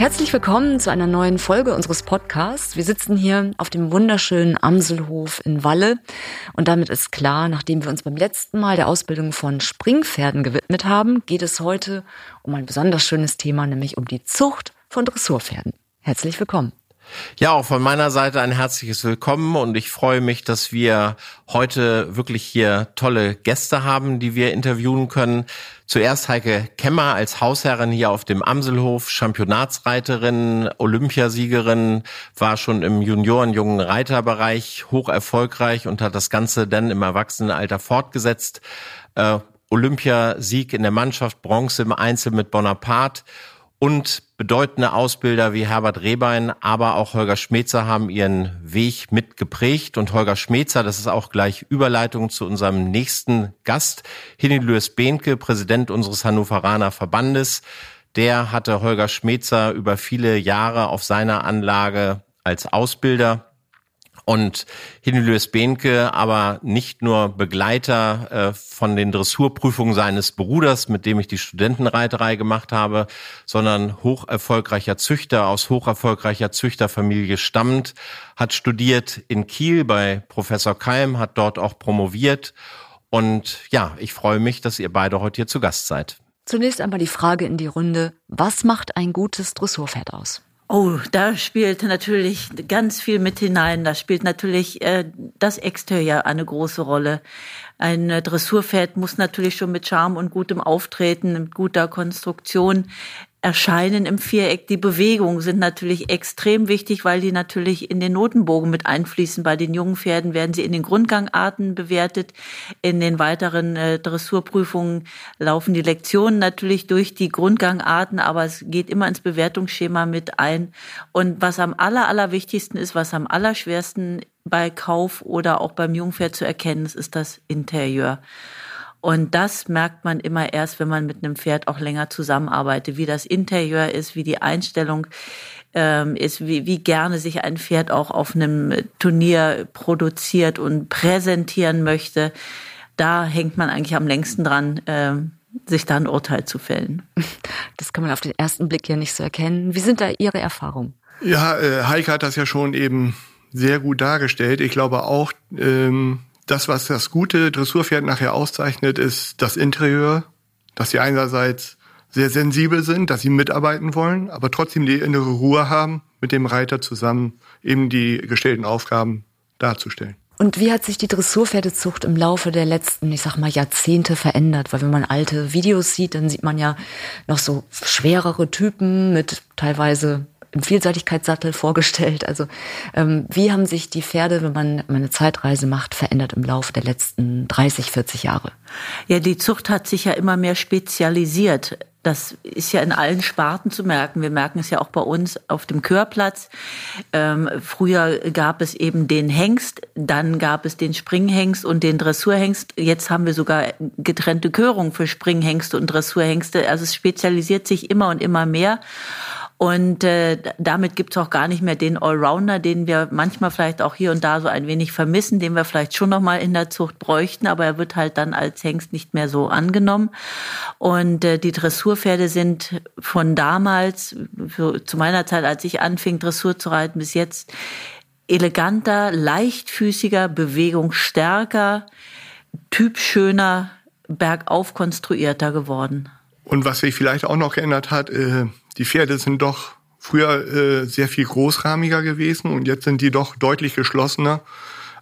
Herzlich willkommen zu einer neuen Folge unseres Podcasts. Wir sitzen hier auf dem wunderschönen Amselhof in Walle und damit ist klar, nachdem wir uns beim letzten Mal der Ausbildung von Springpferden gewidmet haben, geht es heute um ein besonders schönes Thema, nämlich um die Zucht von Dressurpferden. Herzlich willkommen. Ja, auch von meiner Seite ein herzliches Willkommen und ich freue mich, dass wir heute wirklich hier tolle Gäste haben, die wir interviewen können. Zuerst Heike Kemmer als Hausherrin hier auf dem Amselhof, Championatsreiterin, Olympiasiegerin, war schon im Junioren-Jungen Reiterbereich hoch erfolgreich und hat das Ganze dann im Erwachsenenalter fortgesetzt. Äh, Olympiasieg in der Mannschaft, Bronze im Einzel mit Bonaparte und bedeutende Ausbilder wie Herbert Rehbein, aber auch Holger Schmetzer haben ihren Weg mitgeprägt. Und Holger Schmetzer, das ist auch gleich Überleitung zu unserem nächsten Gast, Hinilües Behnke, Präsident unseres Hannoveraner Verbandes. Der hatte Holger Schmetzer über viele Jahre auf seiner Anlage als Ausbilder und Hinelius Behnke aber nicht nur Begleiter äh, von den Dressurprüfungen seines Bruders, mit dem ich die Studentenreiterei gemacht habe, sondern hoch erfolgreicher Züchter aus hoch erfolgreicher Züchterfamilie stammt, hat studiert in Kiel bei Professor Keim, hat dort auch promoviert und ja, ich freue mich, dass ihr beide heute hier zu Gast seid. Zunächst einmal die Frage in die Runde, was macht ein gutes Dressurpferd aus? Oh, da spielt natürlich ganz viel mit hinein. Da spielt natürlich äh, das Exterieur eine große Rolle. Ein äh, Dressurpferd muss natürlich schon mit Charme und gutem Auftreten, mit guter Konstruktion Erscheinen im Viereck, die Bewegungen sind natürlich extrem wichtig, weil die natürlich in den Notenbogen mit einfließen. Bei den jungen Pferden werden sie in den Grundgangarten bewertet. In den weiteren äh, Dressurprüfungen laufen die Lektionen natürlich durch die Grundgangarten, aber es geht immer ins Bewertungsschema mit ein. Und was am aller, allerwichtigsten ist, was am allerschwersten bei Kauf oder auch beim Jungpferd zu erkennen ist, ist das Interieur. Und das merkt man immer erst, wenn man mit einem Pferd auch länger zusammenarbeitet, wie das Interieur ist, wie die Einstellung ähm, ist, wie, wie gerne sich ein Pferd auch auf einem Turnier produziert und präsentieren möchte. Da hängt man eigentlich am längsten dran, ähm, sich da ein Urteil zu fällen. Das kann man auf den ersten Blick ja nicht so erkennen. Wie sind da Ihre Erfahrungen? Ja, äh, Heike hat das ja schon eben sehr gut dargestellt. Ich glaube auch, ähm, das, was das gute Dressurpferd nachher auszeichnet, ist das Interieur, dass sie einerseits sehr sensibel sind, dass sie mitarbeiten wollen, aber trotzdem die innere Ruhe haben, mit dem Reiter zusammen eben die gestellten Aufgaben darzustellen. Und wie hat sich die Dressurpferdezucht im Laufe der letzten, ich sag mal, Jahrzehnte verändert? Weil wenn man alte Videos sieht, dann sieht man ja noch so schwerere Typen mit teilweise im Vielseitigkeitssattel vorgestellt. Also ähm, wie haben sich die Pferde, wenn man eine Zeitreise macht, verändert im Laufe der letzten 30, 40 Jahre? Ja, die Zucht hat sich ja immer mehr spezialisiert. Das ist ja in allen Sparten zu merken. Wir merken es ja auch bei uns auf dem Körplatz. Ähm, früher gab es eben den Hengst, dann gab es den Springhengst und den Dressurhengst. Jetzt haben wir sogar getrennte Körungen für Springhengste und Dressurhengste. Also es spezialisiert sich immer und immer mehr. Und äh, damit gibt's auch gar nicht mehr den Allrounder, den wir manchmal vielleicht auch hier und da so ein wenig vermissen, den wir vielleicht schon noch mal in der Zucht bräuchten, aber er wird halt dann als Hengst nicht mehr so angenommen. Und äh, die Dressurpferde sind von damals, für, zu meiner Zeit, als ich anfing, Dressur zu reiten, bis jetzt eleganter, leichtfüßiger, bewegungsstärker, typschöner, bergauf konstruierter geworden. Und was sich vielleicht auch noch geändert hat, äh, die Pferde sind doch früher äh, sehr viel großrahmiger gewesen und jetzt sind die doch deutlich geschlossener.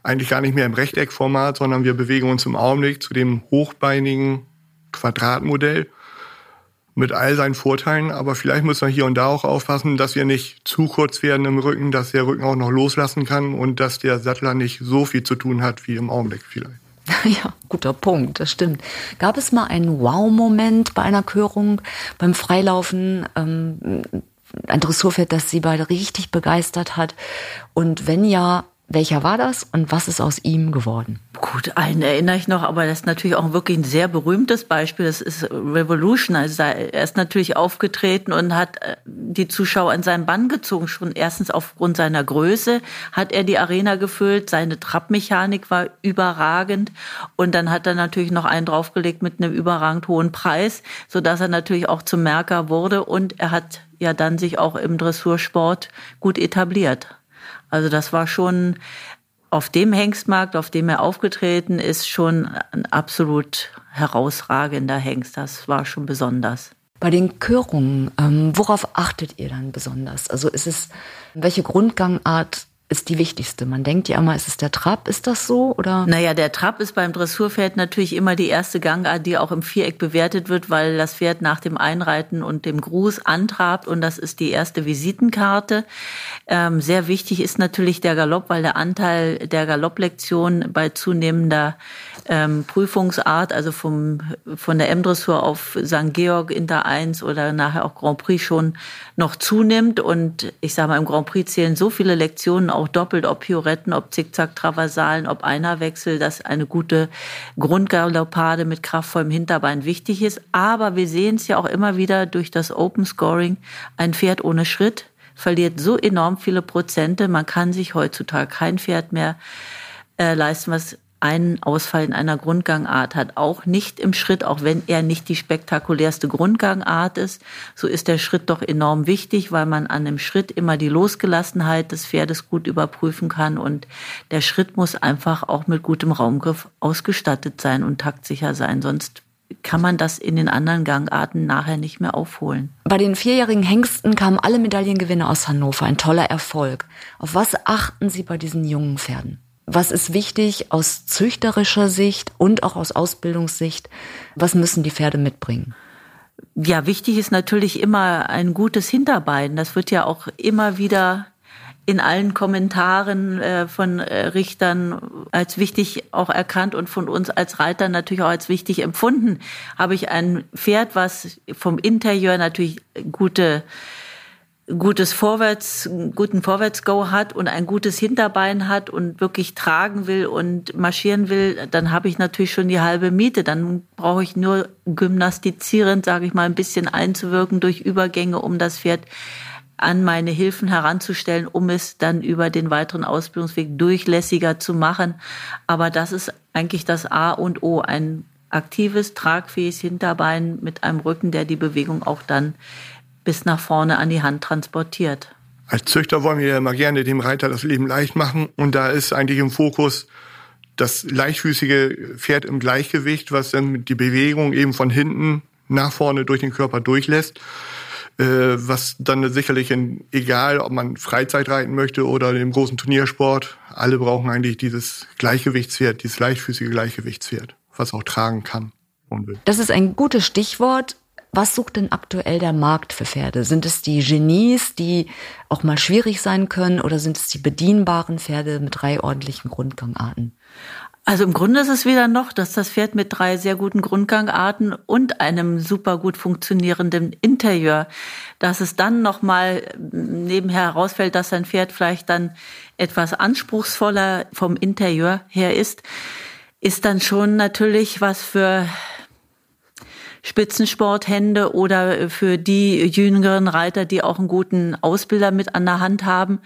Eigentlich gar nicht mehr im Rechteckformat, sondern wir bewegen uns im Augenblick zu dem hochbeinigen Quadratmodell mit all seinen Vorteilen. Aber vielleicht müssen wir hier und da auch aufpassen, dass wir nicht zu kurz werden im Rücken, dass der Rücken auch noch loslassen kann und dass der Sattler nicht so viel zu tun hat wie im Augenblick vielleicht. Ja, guter Punkt, das stimmt. Gab es mal einen Wow-Moment bei einer Körung, beim Freilaufen, ähm, ein Dressurpferd, das Sie beide richtig begeistert hat? Und wenn ja, Welcher war das und was ist aus ihm geworden? Gut, einen erinnere ich noch, aber das ist natürlich auch wirklich ein sehr berühmtes Beispiel. Das ist Revolution. Also er ist natürlich aufgetreten und hat äh, die Zuschauer in seinen Bann gezogen. Schon erstens aufgrund seiner Größe hat er die Arena gefüllt. Seine Trappmechanik war überragend. Und dann hat er natürlich noch einen draufgelegt mit einem überragend hohen Preis, sodass er natürlich auch zum Merker wurde. Und er hat ja dann sich auch im Dressursport gut etabliert. Also das war schon auf dem Hengstmarkt, auf dem er aufgetreten ist, schon ein absolut herausragender Hengst. Das war schon besonders. Bei den Körungen, ähm, worauf achtet ihr dann besonders? Also ist es, welche Grundgangart ist die wichtigste. Man denkt ja immer, ist es der Trab? Ist das so? Oder? Naja, der Trab ist beim Dressurpferd natürlich immer die erste Gangart, die auch im Viereck bewertet wird, weil das Pferd nach dem Einreiten und dem Gruß antrabt und das ist die erste Visitenkarte. Ähm, sehr wichtig ist natürlich der Galopp, weil der Anteil der Galopplektion bei zunehmender ähm, Prüfungsart, also vom, von der M-Dressur auf St. Georg Inter 1 oder nachher auch Grand Prix schon noch zunimmt. Und ich sage mal, im Grand Prix zählen so viele Lektionen auch doppelt, ob Pioretten, ob Zickzack-Traversalen, ob Einerwechsel, dass eine gute Grundgaloppade mit kraftvollem Hinterbein wichtig ist. Aber wir sehen es ja auch immer wieder durch das Open Scoring, ein Pferd ohne Schritt verliert so enorm viele Prozente. Man kann sich heutzutage kein Pferd mehr äh, leisten, was einen Ausfall in einer Grundgangart hat. Auch nicht im Schritt, auch wenn er nicht die spektakulärste Grundgangart ist. So ist der Schritt doch enorm wichtig, weil man an dem Schritt immer die Losgelassenheit des Pferdes gut überprüfen kann. Und der Schritt muss einfach auch mit gutem Raumgriff ausgestattet sein und taktsicher sein. Sonst kann man das in den anderen Gangarten nachher nicht mehr aufholen. Bei den vierjährigen Hengsten kamen alle Medaillengewinne aus Hannover. Ein toller Erfolg. Auf was achten Sie bei diesen jungen Pferden? Was ist wichtig aus züchterischer Sicht und auch aus Ausbildungssicht? Was müssen die Pferde mitbringen? Ja, wichtig ist natürlich immer ein gutes Hinterbein. Das wird ja auch immer wieder in allen Kommentaren äh, von äh, Richtern als wichtig auch erkannt und von uns als Reiter natürlich auch als wichtig empfunden. Habe ich ein Pferd, was vom Interieur natürlich gute gutes Vorwärts, guten Vorwärtsgo hat und ein gutes Hinterbein hat und wirklich tragen will und marschieren will, dann habe ich natürlich schon die halbe Miete. Dann brauche ich nur gymnastizierend, sage ich mal, ein bisschen einzuwirken durch Übergänge, um das Pferd an meine Hilfen heranzustellen, um es dann über den weiteren Ausbildungsweg durchlässiger zu machen. Aber das ist eigentlich das A und O, ein aktives, tragfähiges Hinterbein mit einem Rücken, der die Bewegung auch dann bis nach vorne an die Hand transportiert. Als Züchter wollen wir ja immer gerne dem Reiter das Leben leicht machen und da ist eigentlich im Fokus das leichtfüßige Pferd im Gleichgewicht, was dann die Bewegung eben von hinten nach vorne durch den Körper durchlässt. Äh, was dann sicherlich in, egal, ob man Freizeit reiten möchte oder im großen Turniersport, alle brauchen eigentlich dieses Gleichgewichtspferd, dieses leichtfüßige Gleichgewichtspferd, was auch tragen kann und will. Das ist ein gutes Stichwort. Was sucht denn aktuell der Markt für Pferde? Sind es die Genies, die auch mal schwierig sein können, oder sind es die bedienbaren Pferde mit drei ordentlichen Grundgangarten? Also im Grunde ist es wieder noch, dass das Pferd mit drei sehr guten Grundgangarten und einem super gut funktionierenden Interieur, dass es dann nochmal nebenher herausfällt, dass ein Pferd vielleicht dann etwas anspruchsvoller vom Interieur her ist, ist dann schon natürlich was für Spitzensporthände oder für die jüngeren Reiter, die auch einen guten Ausbilder mit an der Hand haben.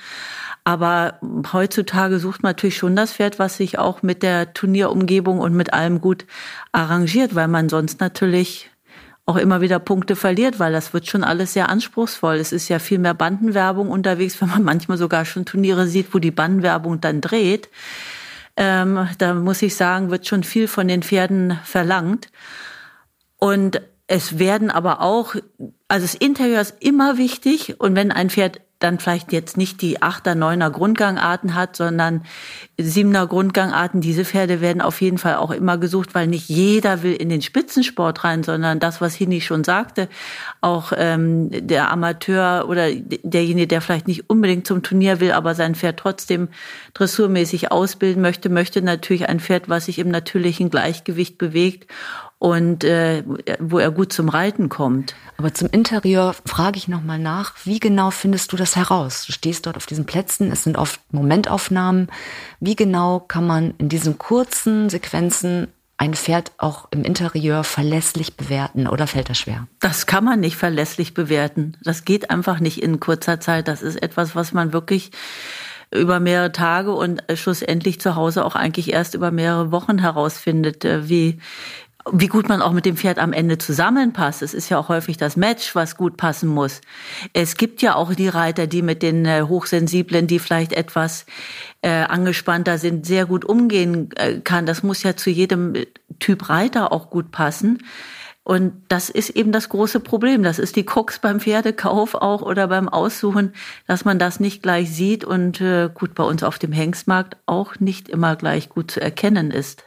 Aber heutzutage sucht man natürlich schon das Pferd, was sich auch mit der Turnierumgebung und mit allem gut arrangiert, weil man sonst natürlich auch immer wieder Punkte verliert, weil das wird schon alles sehr anspruchsvoll. Es ist ja viel mehr Bandenwerbung unterwegs, wenn man manchmal sogar schon Turniere sieht, wo die Bandenwerbung dann dreht. Ähm, da muss ich sagen, wird schon viel von den Pferden verlangt. Und es werden aber auch, also das Interieur ist immer wichtig. Und wenn ein Pferd dann vielleicht jetzt nicht die Achter, Neuner Grundgangarten hat, sondern Siebener Grundgangarten. Diese Pferde werden auf jeden Fall auch immer gesucht, weil nicht jeder will in den Spitzensport rein, sondern das, was Hini schon sagte, auch ähm, der Amateur oder derjenige, der vielleicht nicht unbedingt zum Turnier will, aber sein Pferd trotzdem dressurmäßig ausbilden möchte, möchte natürlich ein Pferd, was sich im natürlichen Gleichgewicht bewegt und äh, wo er gut zum Reiten kommt. Aber zum Interieur frage ich nochmal nach, wie genau findest du das heraus? Du stehst dort auf diesen Plätzen, es sind oft Momentaufnahmen. Wie genau kann man in diesen kurzen Sequenzen ein Pferd auch im Interieur verlässlich bewerten oder fällt das schwer? Das kann man nicht verlässlich bewerten. Das geht einfach nicht in kurzer Zeit. Das ist etwas, was man wirklich über mehrere Tage und schlussendlich zu Hause auch eigentlich erst über mehrere Wochen herausfindet, äh, wie, wie gut man auch mit dem Pferd am Ende zusammenpasst. Es ist ja auch häufig das Match, was gut passen muss. Es gibt ja auch die Reiter, die mit den äh, Hochsensiblen, die vielleicht etwas äh, angespannter sind, sehr gut umgehen äh, kann. Das muss ja zu jedem Typ Reiter auch gut passen. Und das ist eben das große Problem. Das ist die Krux beim Pferdekauf auch oder beim Aussuchen, dass man das nicht gleich sieht und äh, gut bei uns auf dem Hengstmarkt auch nicht immer gleich gut zu erkennen ist.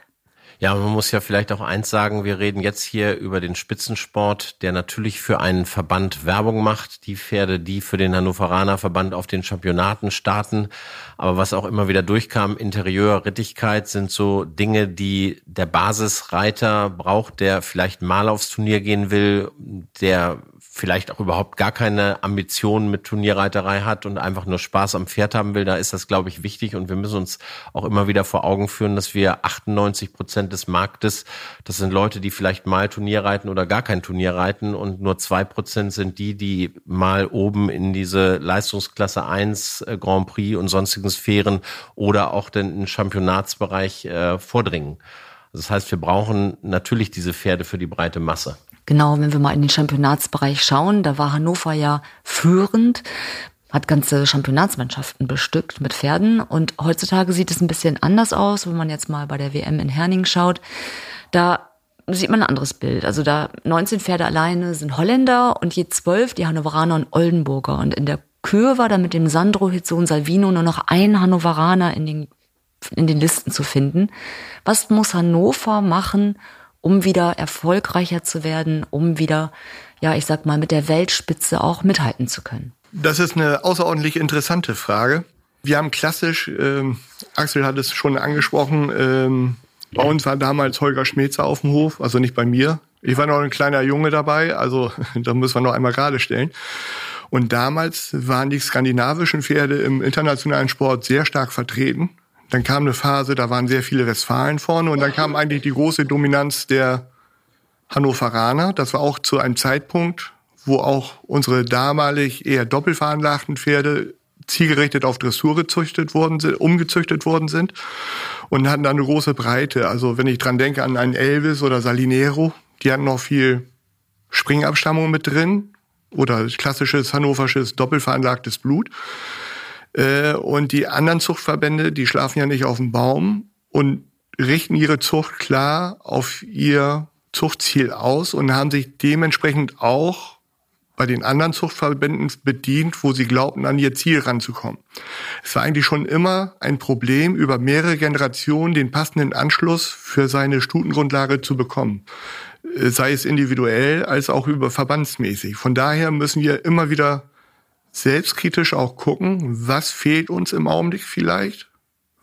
Ja, man muss ja vielleicht auch eins sagen, wir reden jetzt hier über den Spitzensport, der natürlich für einen Verband Werbung macht, die Pferde, die für den Hannoveraner Verband auf den Championaten starten. Aber was auch immer wieder durchkam, Interieur, Rittigkeit sind so Dinge, die der Basisreiter braucht, der vielleicht mal aufs Turnier gehen will, der vielleicht auch überhaupt gar keine Ambitionen mit Turnierreiterei hat und einfach nur Spaß am Pferd haben will, da ist das, glaube ich, wichtig. Und wir müssen uns auch immer wieder vor Augen führen, dass wir 98 Prozent des Marktes, das sind Leute, die vielleicht mal Turnier reiten oder gar kein Turnier reiten und nur zwei Prozent sind die, die mal oben in diese Leistungsklasse 1 äh, Grand Prix und sonstigen Sphären oder auch den, Championatsbereich äh, vordringen. Das heißt, wir brauchen natürlich diese Pferde für die breite Masse. Genau, wenn wir mal in den Championatsbereich schauen, da war Hannover ja führend, hat ganze Championatsmannschaften bestückt mit Pferden und heutzutage sieht es ein bisschen anders aus, wenn man jetzt mal bei der WM in Herning schaut. Da sieht man ein anderes Bild. Also da 19 Pferde alleine sind Holländer und je zwölf die Hannoveraner und Oldenburger. Und in der Kür war da mit dem Sandro Hitzon Salvino nur noch ein Hannoveraner in den, in den Listen zu finden. Was muss Hannover machen, um wieder erfolgreicher zu werden, um wieder, ja, ich sag mal, mit der Weltspitze auch mithalten zu können? Das ist eine außerordentlich interessante Frage. Wir haben klassisch, ähm, Axel hat es schon angesprochen, ähm, bei uns war damals Holger Schmelzer auf dem Hof, also nicht bei mir. Ich war noch ein kleiner Junge dabei, also da müssen wir noch einmal gerade stellen. Und damals waren die skandinavischen Pferde im internationalen Sport sehr stark vertreten. Dann kam eine Phase, da waren sehr viele Westfalen vorne und dann kam eigentlich die große Dominanz der Hannoveraner. Das war auch zu einem Zeitpunkt, wo auch unsere damalig eher doppelveranlagten Pferde zielgerichtet auf Dressur gezüchtet worden sind, umgezüchtet worden sind und hatten dann eine große Breite. Also wenn ich dran denke an einen Elvis oder Salinero, die hatten noch viel Springabstammung mit drin oder klassisches hannoversches doppelveranlagtes Blut. Äh, und die anderen Zuchtverbände, die schlafen ja nicht auf dem Baum und richten ihre Zucht klar auf ihr Zuchtziel aus und haben sich dementsprechend auch bei den anderen Zuchtverbänden bedient, wo sie glaubten, an ihr Ziel ranzukommen. Es war eigentlich schon immer ein Problem, über mehrere Generationen den passenden Anschluss für seine Stutengrundlage zu bekommen. Äh, sei es individuell als auch über verbandsmäßig. Von daher müssen wir immer wieder selbstkritisch auch gucken, was fehlt uns im Augenblick vielleicht,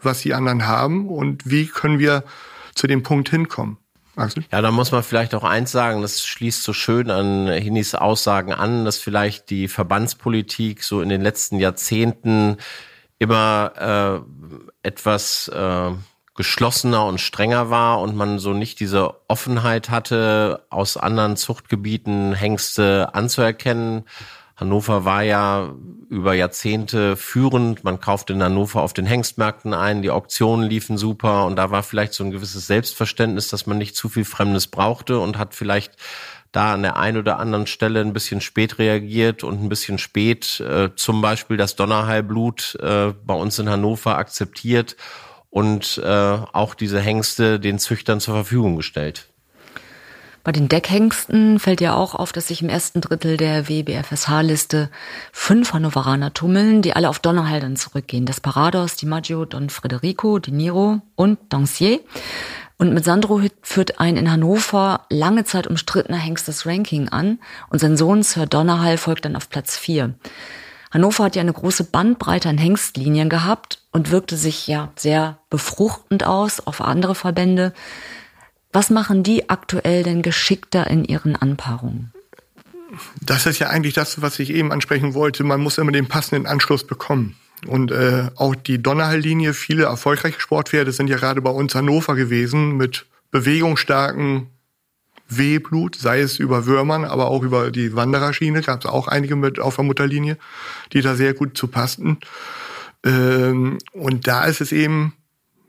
was die anderen haben und wie können wir zu dem Punkt hinkommen. Axel? Ja, da muss man vielleicht auch eins sagen, das schließt so schön an Hinis Aussagen an, dass vielleicht die Verbandspolitik so in den letzten Jahrzehnten immer äh, etwas äh, geschlossener und strenger war und man so nicht diese Offenheit hatte, aus anderen Zuchtgebieten Hengste anzuerkennen Hannover war ja über Jahrzehnte führend. Man kaufte in Hannover auf den Hengstmärkten ein, die Auktionen liefen super und da war vielleicht so ein gewisses Selbstverständnis, dass man nicht zu viel Fremdes brauchte und hat vielleicht da an der einen oder anderen Stelle ein bisschen spät reagiert und ein bisschen spät äh, zum Beispiel das Donnerheilblut äh, bei uns in Hannover akzeptiert und äh, auch diese Hengste den Züchtern zur Verfügung gestellt. Bei den Deckhengsten fällt ja auch auf, dass sich im ersten Drittel der WBFSH-Liste fünf Hannoveraner tummeln, die alle auf Donnerhall dann zurückgehen. Das Parados, Di Maggio, Don Federico, Di Niro und Dancier. Und mit Sandro führt ein in Hannover lange Zeit umstrittener Hengst das Ranking an und sein Sohn Sir Donnerhall folgt dann auf Platz vier. Hannover hat ja eine große Bandbreite an Hengstlinien gehabt und wirkte sich ja sehr befruchtend aus auf andere Verbände. Was machen die aktuell denn geschickter in ihren Anpaarungen? Das ist ja eigentlich das, was ich eben ansprechen wollte. Man muss immer den passenden Anschluss bekommen. Und äh, auch die Donnerhall-Linie, viele erfolgreiche Sportpferde sind ja gerade bei uns Hannover gewesen mit bewegungsstarken Wehblut, sei es über Würmern, aber auch über die Wandererschiene, gab es auch einige mit auf der Mutterlinie, die da sehr gut zu passten. Ähm, und da ist es eben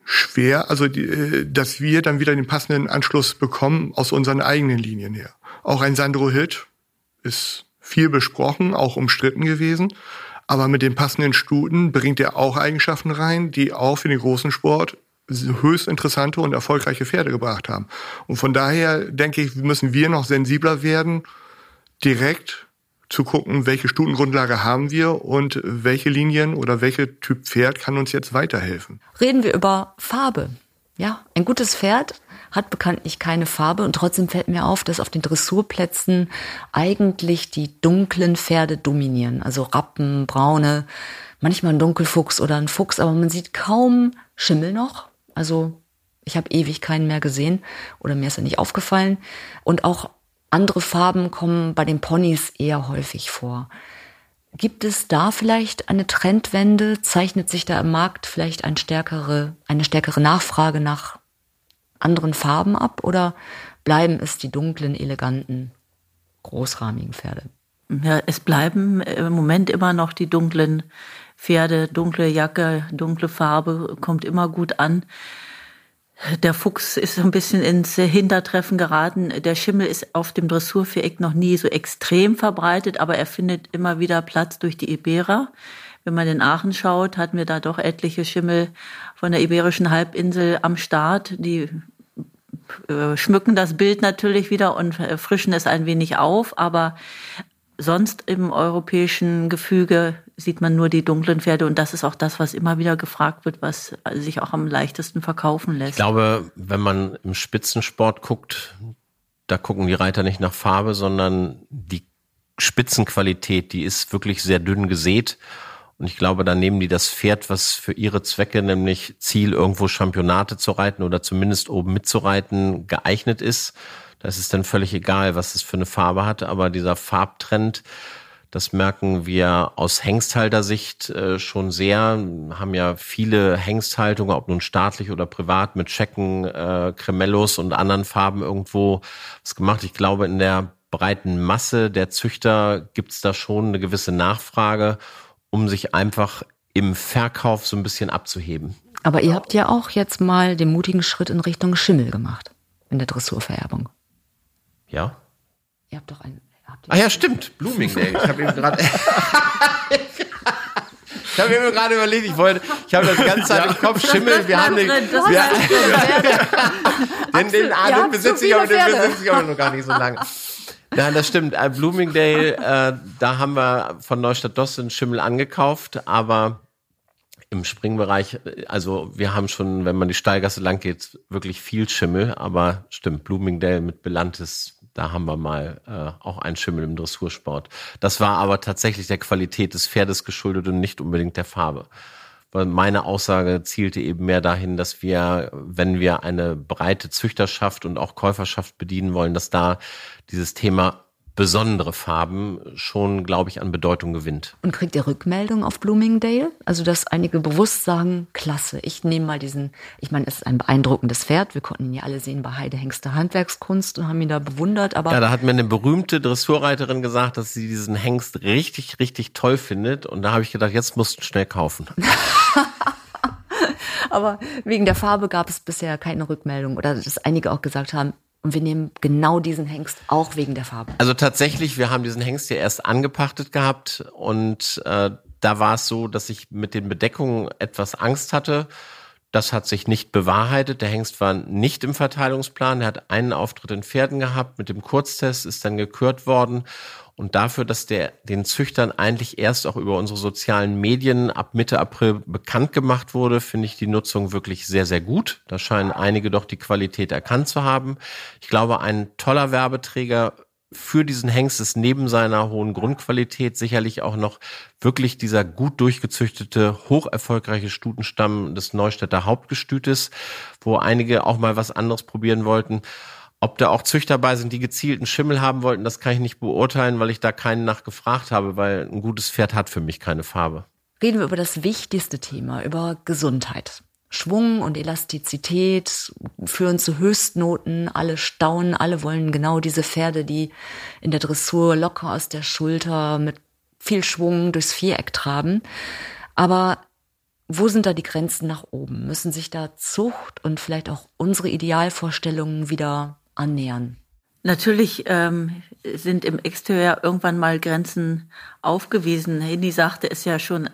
schwer, also die, äh, dass wir dann wieder den passenden Anschluss bekommen aus unseren eigenen Linien her. Auch ein Sandro Hitt ist viel besprochen, auch umstritten gewesen. Aber mit den passenden Stuten bringt er auch Eigenschaften rein, die auch für den großen Sport höchst interessante und erfolgreiche Pferde gebracht haben. Und von daher denke ich, müssen wir noch sensibler werden, direkt zu gucken, welche Stutengrundlage haben wir und welche Linien oder welche Typ Pferd kann uns jetzt weiterhelfen. Reden wir über Farbe. Ja, ein gutes Pferd hat bekanntlich keine Farbe und trotzdem fällt mir auf, dass auf den Dressurplätzen eigentlich die dunklen Pferde dominieren. Also Rappen, Braune, manchmal ein Dunkelfuchs oder ein Fuchs, aber man sieht kaum Schimmel noch. Also ich habe ewig keinen mehr gesehen oder mir ist er nicht aufgefallen. Und auch andere Farben kommen bei den Ponys eher häufig vor. Gibt es da vielleicht eine Trendwende? Zeichnet sich da im Markt vielleicht ein stärkere, eine stärkere Nachfrage nach anderen Farben ab oder bleiben es die dunklen, eleganten, großrahmigen Pferde? Ja, es bleiben im Moment immer noch die dunklen Pferde, dunkle Jacke, dunkle Farbe, kommt immer gut an. Der Fuchs ist so ein bisschen ins Hintertreffen geraten. Der Schimmel ist auf dem Dressurviereck noch nie so extrem verbreitet, aber er findet immer wieder Platz durch die Ibera. Wenn man in Aachen schaut, hatten wir da doch etliche Schimmel von der Iberischen Halbinsel am Start. Die äh, schmücken das Bild natürlich wieder und frischen es ein wenig auf, aber sonst im europäischen Gefüge sieht man nur die dunklen Pferde und das ist auch das, was immer wieder gefragt wird, was sich auch am leichtesten verkaufen lässt. Ich glaube, wenn man im Spitzensport guckt, da gucken die Reiter nicht nach Farbe, sondern die Spitzenqualität, die ist wirklich sehr dünn gesät. Und ich glaube, da nehmen die das Pferd, was für ihre Zwecke, nämlich Ziel, irgendwo Championate zu reiten oder zumindest oben mitzureiten, geeignet ist. Da ist es dann völlig egal, was es für eine Farbe hat. Aber dieser Farbtrend, das merken wir aus Hengsthaltersicht äh, schon sehr. Haben ja viele Hengsthaltungen, ob nun staatlich oder privat, mit Schecken, äh, Cremellos und anderen Farben irgendwo was gemacht. Ich glaube, in der breiten Masse der Züchter gibt es da schon eine gewisse Nachfrage, um sich einfach im Verkauf so ein bisschen abzuheben. Aber ihr habt ja auch jetzt mal den mutigen Schritt in Richtung Schimmel gemacht in der Dressurvererbung. Ja? Ihr habt doch ein Ah ja, stimmt. Bloomingdale. Ich habe eben gerade. Ich habe mir gerade überlegt, ich wollte, ich habe das die ganze Zeit im Kopf Schimmel, wir haben den, wir, den, den, ah, den besitze ich aber, den besitze ich aber noch gar nicht so lange. Nein, das stimmt. Äh, Bloomingdale, äh, da haben wir von Neustadt Doss einen Schimmel angekauft, aber im Springbereich, also wir haben schon, wenn man die Steilgasse lang geht, wirklich viel Schimmel, aber stimmt, Bloomingdale mit Belantes da haben wir mal äh, auch einen Schimmel im Dressursport. Das war aber tatsächlich der Qualität des Pferdes geschuldet und nicht unbedingt der Farbe. Weil meine Aussage zielte eben mehr dahin, dass wir, wenn wir eine breite Züchterschaft und auch Käuferschaft bedienen wollen, dass da dieses Thema besondere Farben schon, glaube ich, an Bedeutung gewinnt. Und kriegt ihr Rückmeldung auf Bloomingdale? Also, dass einige bewusst sagen, klasse, ich nehme mal diesen, ich meine, es ist ein beeindruckendes Pferd. Wir konnten ihn ja alle sehen bei Heide Hengste Handwerkskunst und haben ihn da bewundert, aber. Ja, da hat mir eine berühmte Dressurreiterin gesagt, dass sie diesen Hengst richtig, richtig toll findet. Und da habe ich gedacht, jetzt musst du schnell kaufen. aber wegen der Farbe gab es bisher keine Rückmeldung oder dass einige auch gesagt haben, und wir nehmen genau diesen Hengst auch wegen der Farbe. Also tatsächlich, wir haben diesen Hengst ja erst angepachtet gehabt und äh, da war es so, dass ich mit den Bedeckungen etwas Angst hatte. Das hat sich nicht bewahrheitet. Der Hengst war nicht im Verteilungsplan. Er hat einen Auftritt in Pferden gehabt. Mit dem Kurztest ist dann gekürt worden. Und dafür, dass der den Züchtern eigentlich erst auch über unsere sozialen Medien ab Mitte April bekannt gemacht wurde, finde ich die Nutzung wirklich sehr, sehr gut. Da scheinen einige doch die Qualität erkannt zu haben. Ich glaube, ein toller Werbeträger für diesen Hengst ist neben seiner hohen Grundqualität sicherlich auch noch wirklich dieser gut durchgezüchtete, hoch erfolgreiche Stutenstamm des Neustädter Hauptgestütes, wo einige auch mal was anderes probieren wollten. Ob da auch Züchter bei sind, die gezielten Schimmel haben wollten, das kann ich nicht beurteilen, weil ich da keinen nachgefragt habe, weil ein gutes Pferd hat für mich keine Farbe. Reden wir über das wichtigste Thema, über Gesundheit. Schwung und Elastizität führen zu Höchstnoten. Alle staunen, alle wollen genau diese Pferde, die in der Dressur locker aus der Schulter mit viel Schwung durchs Viereck traben. Aber wo sind da die Grenzen nach oben? Müssen sich da Zucht und vielleicht auch unsere Idealvorstellungen wieder annähern? Natürlich ähm, sind im Exterieur irgendwann mal Grenzen aufgewiesen. Heni sagte es ja schon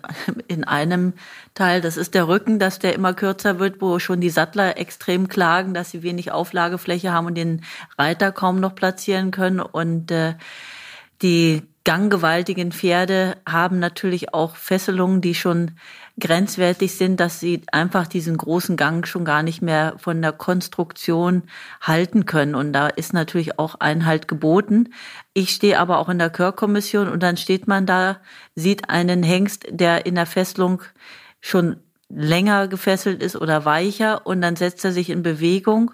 in einem Teil, das ist der Rücken, dass der immer kürzer wird, wo schon die Sattler extrem klagen, dass sie wenig Auflagefläche haben und den Reiter kaum noch platzieren können. Und äh, die ganggewaltigen Pferde haben natürlich auch Fesselungen, die schon grenzwertig sind, dass sie einfach diesen großen Gang schon gar nicht mehr von der Konstruktion halten können. Und da ist natürlich auch Einhalt geboten. Ich stehe aber auch in der Chörkommission und dann steht man da, sieht einen Hengst, der in der Fesselung schon länger gefesselt ist oder weicher und dann setzt er sich in Bewegung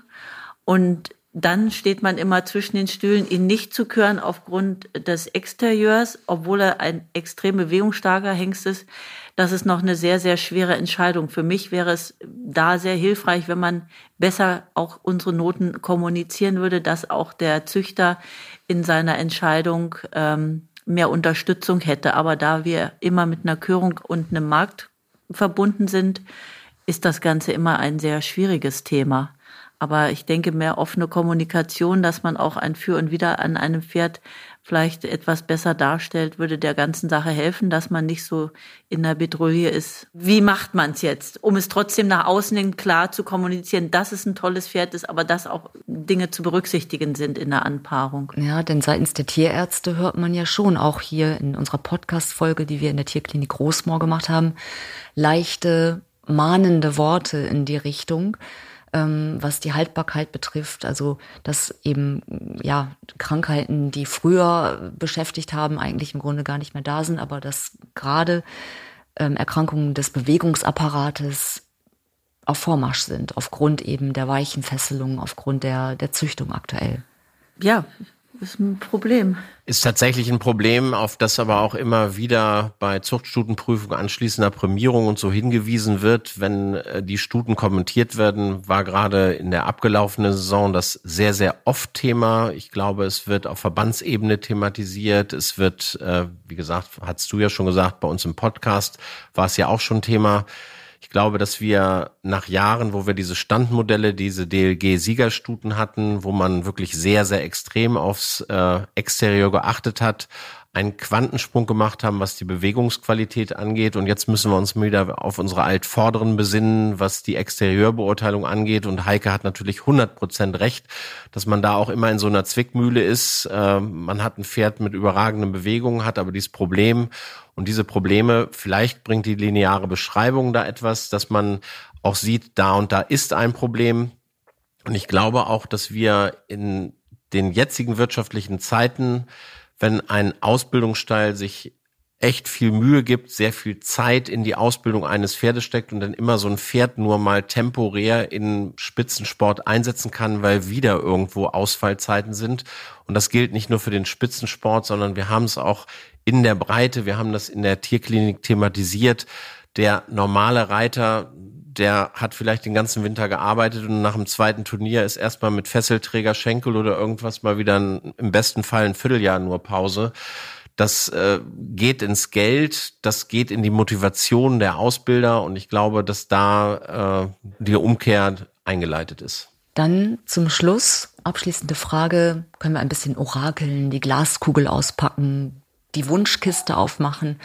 und dann steht man immer zwischen den Stühlen, ihn nicht zu küren aufgrund des Exterieurs, obwohl er ein extrem bewegungsstarker Hengst ist. Das ist noch eine sehr, sehr schwere Entscheidung. Für mich wäre es da sehr hilfreich, wenn man besser auch unsere Noten kommunizieren würde, dass auch der Züchter in seiner Entscheidung ähm, mehr Unterstützung hätte. Aber da wir immer mit einer Körung und einem Markt verbunden sind, ist das Ganze immer ein sehr schwieriges Thema. Aber ich denke, mehr offene Kommunikation, dass man auch ein Für und Wider an einem Pferd vielleicht etwas besser darstellt, würde der ganzen Sache helfen, dass man nicht so in der Bedrohung ist. Wie macht man es jetzt, um es trotzdem nach außen hin klar zu kommunizieren, dass es ein tolles Pferd ist, aber dass auch Dinge zu berücksichtigen sind in der Anpaarung? Ja, denn seitens der Tierärzte hört man ja schon auch hier in unserer Podcast-Folge, die wir in der Tierklinik Großmoor gemacht haben, leichte, mahnende Worte in die Richtung ähm, was die Haltbarkeit betrifft. Also dass eben ja Krankheiten, die früher beschäftigt haben, eigentlich im Grunde gar nicht mehr da sind, aber dass gerade ähm, Erkrankungen des Bewegungsapparates auf Vormarsch sind, aufgrund eben der weichen Fesselung, aufgrund der, der Züchtung aktuell. Ja, ist ein Problem. Ist tatsächlich ein Problem, auf das aber auch immer wieder bei Zuchtstutenprüfung anschließender Prämierung und so hingewiesen wird, wenn äh, die Stuten kommentiert werden, war gerade in der abgelaufenen Saison das sehr, sehr oft Thema. Ich glaube, es wird auf Verbandsebene thematisiert. Es wird, äh, wie gesagt, hast du ja schon gesagt, bei uns im Podcast war es ja auch schon Thema. Ich glaube, dass wir nach Jahren, wo wir diese Standmodelle, diese DLG-Siegerstuten hatten, wo man wirklich sehr, sehr extrem aufs äh, Exterieur geachtet hat, einen Quantensprung gemacht haben, was die Bewegungsqualität angeht. Und jetzt müssen wir uns wieder auf unsere Altvorderen besinnen, was die Exterieurbeurteilung angeht. Und Heike hat natürlich 100 Prozent recht, dass man da auch immer in so einer Zwickmühle ist. Äh, man hat ein Pferd mit überragenden Bewegungen, hat aber dieses Problem. Und diese Probleme, vielleicht bringt die lineare Beschreibung da etwas, dass man auch sieht, da und da ist ein Problem. Und ich glaube auch, dass wir in den jetzigen wirtschaftlichen Zeiten wenn ein Ausbildungsstall sich echt viel Mühe gibt, sehr viel Zeit in die Ausbildung eines Pferdes steckt und dann immer so ein Pferd nur mal temporär in Spitzensport einsetzen kann, weil wieder irgendwo Ausfallzeiten sind. Und das gilt nicht nur für den Spitzensport, sondern wir haben es auch in der Breite, wir haben das in der Tierklinik thematisiert. Der normale Reiter, der hat vielleicht den ganzen Winter gearbeitet und nach dem zweiten Turnier ist erstmal mit Fesselträger, Schenkel oder irgendwas mal wieder ein, im besten Fall ein Vierteljahr nur Pause. Das äh, geht ins Geld, das geht in die Motivation der Ausbilder und ich glaube, dass da äh, die Umkehr eingeleitet ist. Dann zum Schluss, abschließende Frage, können wir ein bisschen orakeln, die Glaskugel auspacken, die Wunschkiste aufmachen.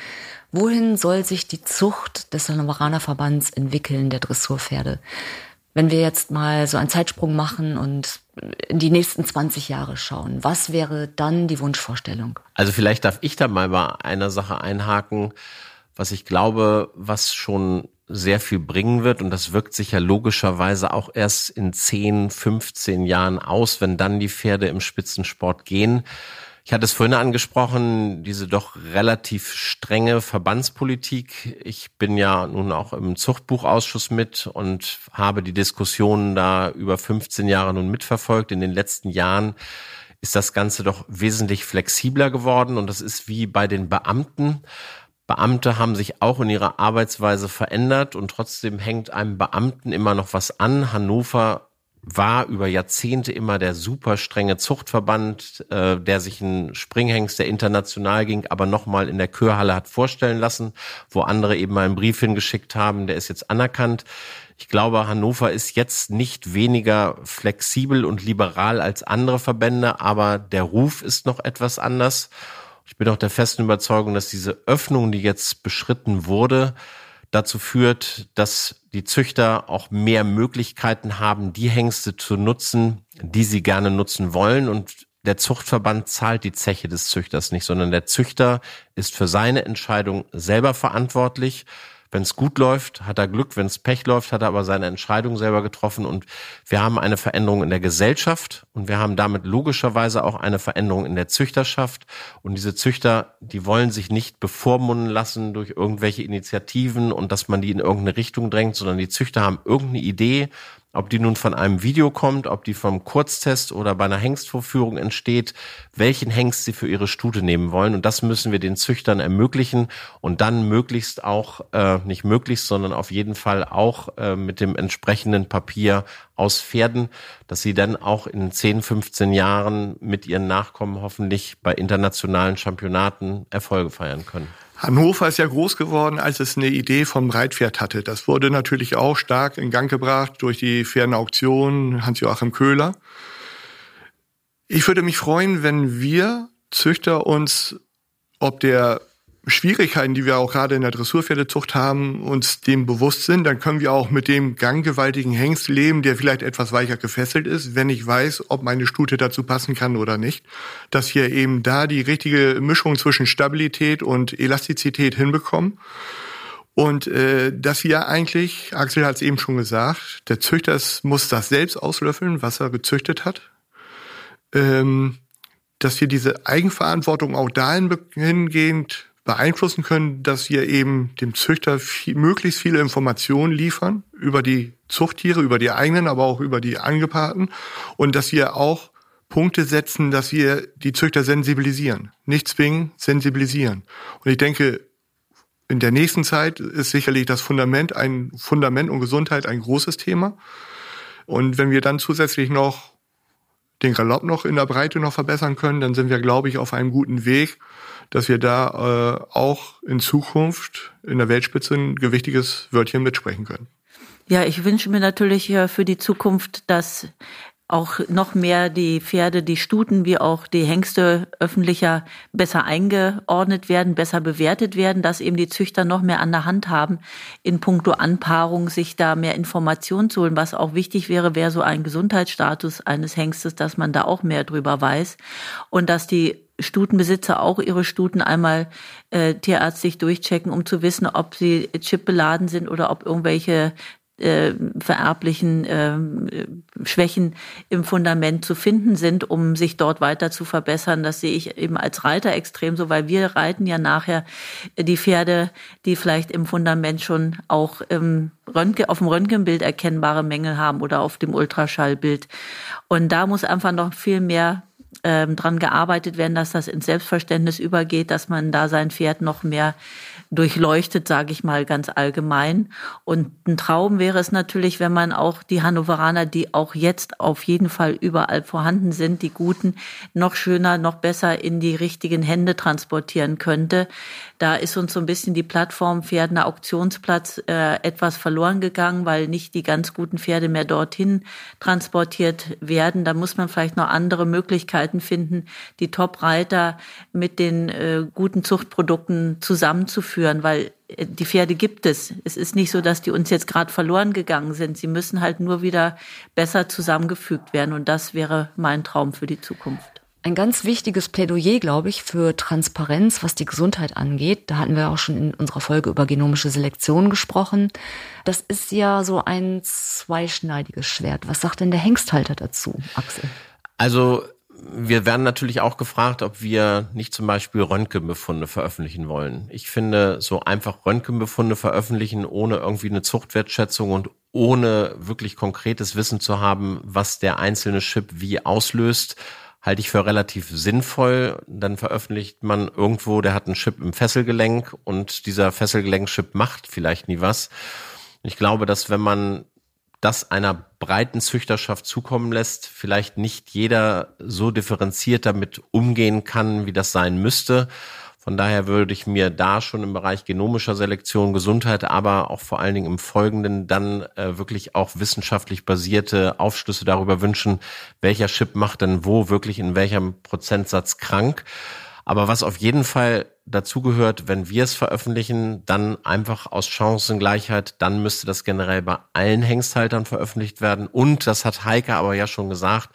Wohin soll sich die Zucht des Hannoveraner Verbands entwickeln, der Dressurpferde? Wenn wir jetzt mal so einen Zeitsprung machen und in die nächsten 20 Jahre schauen, was wäre dann die Wunschvorstellung? Also vielleicht darf ich da mal bei einer Sache einhaken, was ich glaube, was schon sehr viel bringen wird und das wirkt sich ja logischerweise auch erst in 10, 15 Jahren aus, wenn dann die Pferde im Spitzensport gehen Ich hatte es vorhin angesprochen, diese doch relativ strenge Verbandspolitik. Ich bin ja nun auch im Zuchtbuchausschuss mit und habe die Diskussionen da über 15 Jahre nun mitverfolgt. In den letzten Jahren ist das Ganze doch wesentlich flexibler geworden und das ist wie bei den Beamten. Beamte haben sich auch in ihrer Arbeitsweise verändert und trotzdem hängt einem Beamten immer noch was an. Hannover war über Jahrzehnte immer der super strenge Zuchtverband, äh, der sich ein Springhengst, der international ging, aber nochmal in der Kürhalle hat vorstellen lassen, wo andere eben mal einen Brief hingeschickt haben, der ist jetzt anerkannt. Ich glaube, Hannover ist jetzt nicht weniger flexibel und liberal als andere Verbände, aber der Ruf ist noch etwas anders. Ich bin auch der festen Überzeugung, dass diese Öffnung, die jetzt beschritten wurde, dazu führt, dass die Züchter auch mehr Möglichkeiten haben, die Hengste zu nutzen, die sie gerne nutzen wollen. Und der Zuchtverband zahlt die Zeche des Züchters nicht, sondern der Züchter ist für seine Entscheidung selber verantwortlich. Wenn es gut läuft, hat er Glück. Wenn es Pech läuft, hat er aber seine Entscheidung selber getroffen. Und wir haben eine Veränderung in der Gesellschaft und wir haben damit logischerweise auch eine Veränderung in der Züchterschaft. Und diese Züchter, die wollen sich nicht bevormunden lassen durch irgendwelche Initiativen und dass man die in irgendeine Richtung drängt, sondern die Züchter haben irgendeine Idee, ob die nun von einem Video kommt, ob die vom Kurztest oder bei einer Hengstvorführung entsteht, welchen Hengst sie für ihre Stute nehmen wollen. Und das müssen wir den Züchtern ermöglichen und dann möglichst auch, äh, nicht möglichst, sondern auf jeden Fall auch äh, mit dem entsprechenden Papier aus Pferden, dass sie dann auch in 10, 15 Jahren mit ihren Nachkommen hoffentlich bei internationalen Championaten Erfolge feiern können. Hannover ist ja groß geworden, als es eine Idee vom Reitpferd hatte. Das wurde natürlich auch stark in Gang gebracht durch die fairen Auktionen Hans-Joachim Köhler. Ich würde mich freuen, wenn wir Züchter uns ob der Schwierigkeiten, die wir auch gerade in der Dressurpferdezucht haben, uns dem bewusst sind, dann können wir auch mit dem ganggewaltigen Hengst leben, der vielleicht etwas weicher gefesselt ist, wenn ich weiß, ob meine Stute dazu passen kann oder nicht. Dass wir eben da die richtige Mischung zwischen Stabilität und Elastizität hinbekommen. Und äh, dass wir eigentlich, Axel hat es eben schon gesagt, der Züchter muss das selbst auslöffeln, was er gezüchtet hat. Ähm, dass wir diese Eigenverantwortung auch dahingehend beeinflussen können, dass wir eben dem Züchter viel, möglichst viele Informationen liefern über die Zuchttiere, über die eigenen, aber auch über die angepaarten und dass wir auch Punkte setzen, dass wir die Züchter sensibilisieren. Nicht zwingen, sensibilisieren. Und ich denke, in der nächsten Zeit ist sicherlich das Fundament, ein Fundament und Gesundheit ein großes Thema. Und wenn wir dann zusätzlich noch den Galopp noch in der Breite noch verbessern können, dann sind wir, glaube ich, auf einem guten Weg, dass wir da äh, auch in Zukunft in der Weltspitze ein gewichtiges Wörtchen mitsprechen können. Ja, ich wünsche mir natürlich äh, für die Zukunft, dass auch noch mehr die Pferde, die Stuten wie auch die Hengste öffentlicher besser eingeordnet werden, besser bewertet werden, dass eben die Züchter noch mehr an der Hand haben, in puncto Anpaarung sich da mehr Informationen zu holen. Was auch wichtig wäre, wäre so ein Gesundheitsstatus eines Hengstes, dass man da auch mehr drüber weiß und dass die Stutenbesitzer auch ihre Stuten einmal äh, tierärztlich durchchecken, um zu wissen, ob sie chipbeladen sind oder ob irgendwelche äh, vererblichen äh, Schwächen im Fundament zu finden sind, um sich dort weiter zu verbessern. Das sehe ich eben als Reiter extrem so, weil wir reiten ja nachher die Pferde, die vielleicht im Fundament schon auch im Röntgen, auf dem Röntgenbild erkennbare Mängel haben oder auf dem Ultraschallbild. Und da muss einfach noch viel mehr ähm, dran gearbeitet werden, dass das ins Selbstverständnis übergeht, dass man da sein Pferd noch mehr durchleuchtet, sage ich mal ganz allgemein. Und ein Traum wäre es natürlich, wenn man auch die Hannoveraner, die auch jetzt auf jeden Fall überall vorhanden sind, die guten, noch schöner, noch besser in die richtigen Hände transportieren könnte. Da ist uns so ein bisschen die Plattform Pferdener Auktionsplatz äh, etwas verloren gegangen, weil nicht die ganz guten Pferde mehr dorthin transportiert werden. Da muss man vielleicht noch andere Möglichkeiten finden, die Top-Reiter mit den äh, guten Zuchtprodukten zusammenzuführen, weil äh, die Pferde gibt es. Es ist nicht so, dass die uns jetzt gerade verloren gegangen sind. Sie müssen halt nur wieder besser zusammengefügt werden. Und das wäre mein Traum für die Zukunft ein ganz wichtiges Plädoyer, glaube ich, für Transparenz, was die Gesundheit angeht. Da hatten wir auch schon in unserer Folge über genomische Selektion gesprochen. Das ist ja so ein zweischneidiges Schwert. Was sagt denn der Hengsthalter dazu, Axel? Also wir werden natürlich auch gefragt, ob wir nicht zum Beispiel Röntgenbefunde veröffentlichen wollen. Ich finde, so einfach Röntgenbefunde veröffentlichen, ohne irgendwie eine Zuchtwertschätzung und ohne wirklich konkretes Wissen zu haben, was der einzelne Chip wie auslöst, halte ich für relativ sinnvoll. Dann veröffentlicht man irgendwo, der hat einen Chip im Fesselgelenk und dieser Fesselgelenkchip macht vielleicht nie was. Ich glaube, dass wenn man das einer breiten Züchterschaft zukommen lässt, vielleicht nicht jeder so differenziert damit umgehen kann, wie das sein müsste. Von daher würde ich mir da schon im Bereich genomischer Selektion, Gesundheit, aber auch vor allen Dingen im Folgenden dann äh, wirklich auch wissenschaftlich basierte Aufschlüsse darüber wünschen, welcher Chip macht denn wo wirklich in welchem Prozentsatz krank. Aber was auf jeden Fall dazugehört, wenn wir es veröffentlichen, dann einfach aus Chancengleichheit, dann müsste das generell bei allen Hengsthaltern veröffentlicht werden. Und, das hat Heike aber ja schon gesagt,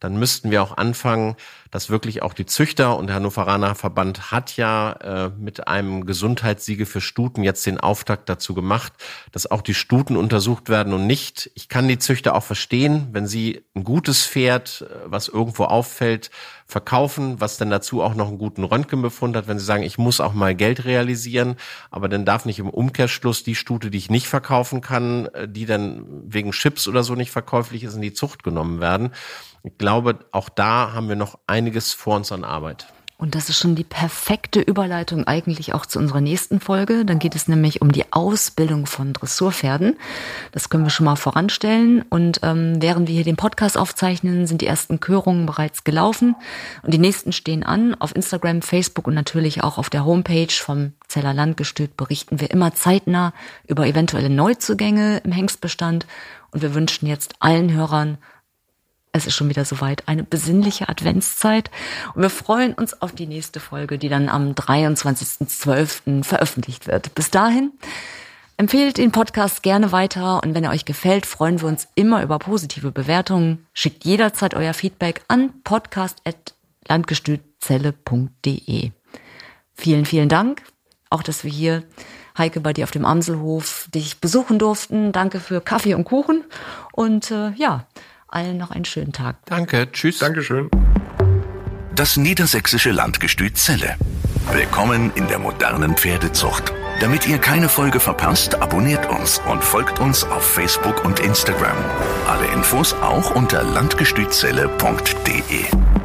dann müssten wir auch anfangen, dass wirklich auch die Züchter und der Hannoveraner Verband hat ja äh, mit einem Gesundheitssiegel für Stuten jetzt den Auftakt dazu gemacht, dass auch die Stuten untersucht werden und nicht, ich kann die Züchter auch verstehen, wenn sie ein gutes Pferd, äh, was irgendwo auffällt, verkaufen, was dann dazu auch noch einen guten Röntgenbefund hat, wenn sie sagen, ich muss auch mal Geld realisieren, aber dann darf nicht im Umkehrschluss die Stute, die ich nicht verkaufen kann, äh, die dann wegen Chips oder so nicht verkäuflich ist, in die Zucht genommen werden. Ich glaube, auch da haben wir noch einiges vor uns an Arbeit. Und das ist schon die perfekte Überleitung eigentlich auch zu unserer nächsten Folge. Dann geht es nämlich um die Ausbildung von Dressurpferden. Das können wir schon mal voranstellen. Und ähm, während wir hier den Podcast aufzeichnen, sind die ersten Körungen bereits gelaufen. Und die nächsten stehen an. Auf Instagram, Facebook und natürlich auch auf der Homepage vom Zeller Landgestüt berichten wir immer zeitnah über eventuelle Neuzugänge im Hengstbestand. Und wir wünschen jetzt allen Hörern es ist schon wieder soweit, eine besinnliche Adventszeit. Und wir freuen uns auf die nächste Folge, die dann am 23.12. veröffentlicht wird. Bis dahin empfehlt den Podcast gerne weiter und wenn er euch gefällt, freuen wir uns immer über positive Bewertungen. Schickt jederzeit euer Feedback an podcast.landgestützelle.de. Vielen, vielen Dank. Auch, dass wir hier Heike bei dir auf dem Amselhof dich besuchen durften. Danke für Kaffee und Kuchen. Und äh, ja, allen noch einen schönen Tag. Danke, tschüss. Dankeschön. Das niedersächsische Landgestüt Zelle. Willkommen in der modernen Pferdezucht. Damit ihr keine Folge verpasst, abonniert uns und folgt uns auf Facebook und Instagram. Alle Infos auch unter landgestützelle.de.